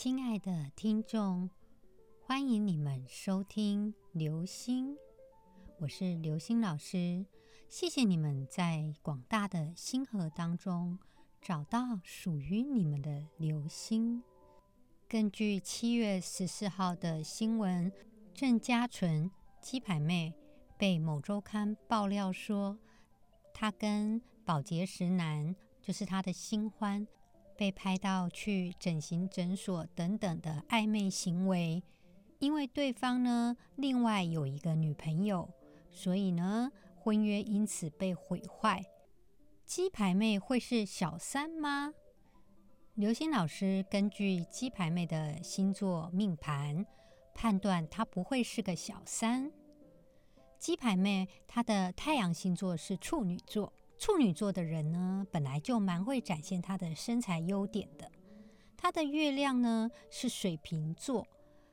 亲爱的听众，欢迎你们收听《流星》，我是流星老师。谢谢你们在广大的星河当中找到属于你们的流星。根据七月十四号的新闻，郑嘉纯鸡排妹被某周刊爆料说，她跟保洁石男，就是她的新欢。被拍到去整形诊所等等的暧昧行为，因为对方呢另外有一个女朋友，所以呢婚约因此被毁坏。鸡排妹会是小三吗？刘星老师根据鸡排妹的星座命盘判断，她不会是个小三。鸡排妹她的太阳星座是处女座。处女座的人呢，本来就蛮会展现他的身材优点的。他的月亮呢是水瓶座，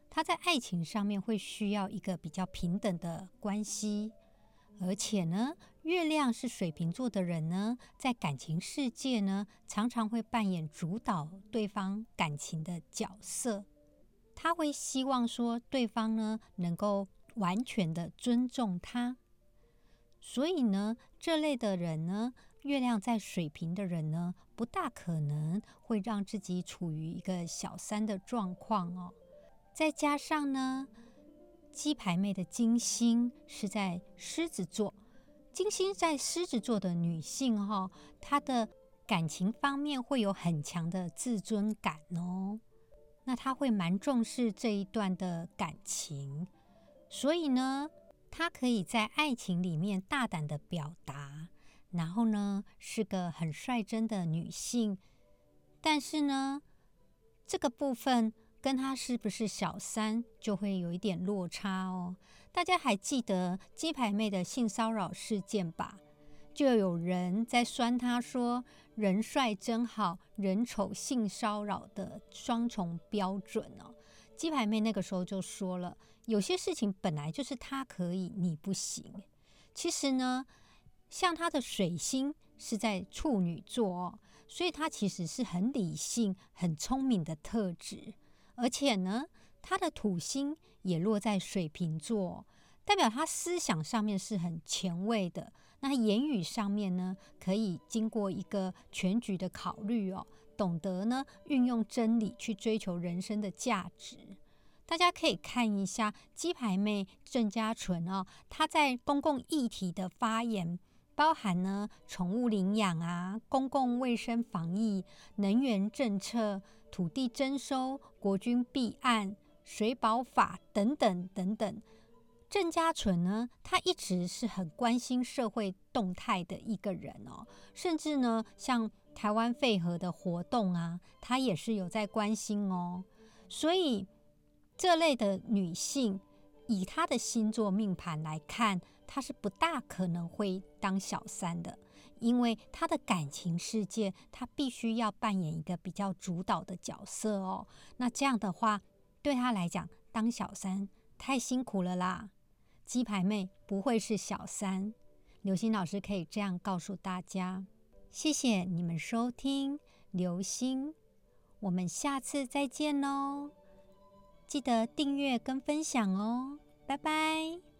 他在爱情上面会需要一个比较平等的关系，而且呢，月亮是水瓶座的人呢，在感情世界呢，常常会扮演主导对方感情的角色。他会希望说对方呢能够完全的尊重他。所以呢，这类的人呢，月亮在水瓶的人呢，不大可能会让自己处于一个小三的状况哦。再加上呢，鸡排妹的金星是在狮子座，金星在狮子座的女性哈，她的感情方面会有很强的自尊感哦。那她会蛮重视这一段的感情，所以呢。她可以在爱情里面大胆的表达，然后呢是个很率真的女性，但是呢这个部分跟她是不是小三就会有一点落差哦。大家还记得鸡排妹的性骚扰事件吧？就有人在酸她说人帅真好人丑性骚扰的双重标准哦。鸡排妹那个时候就说了。有些事情本来就是他可以，你不行。其实呢，像他的水星是在处女座，所以他其实是很理性、很聪明的特质。而且呢，他的土星也落在水瓶座，代表他思想上面是很前卫的。那言语上面呢，可以经过一个全局的考虑哦，懂得呢运用真理去追求人生的价值。大家可以看一下鸡排妹郑家纯哦，她在公共议题的发言，包含呢宠物领养啊、公共卫生防疫、能源政策、土地征收、国军弊案、水保法等等等等。郑家纯呢，他一直是很关心社会动态的一个人哦，甚至呢像台湾废核的活动啊，他也是有在关心哦，所以。这类的女性，以她的星座命盘来看，她是不大可能会当小三的，因为她的感情世界，她必须要扮演一个比较主导的角色哦。那这样的话，对她来讲，当小三太辛苦了啦。鸡排妹不会是小三，刘星老师可以这样告诉大家。谢谢你们收听刘星，我们下次再见喽。记得订阅跟分享哦，拜拜。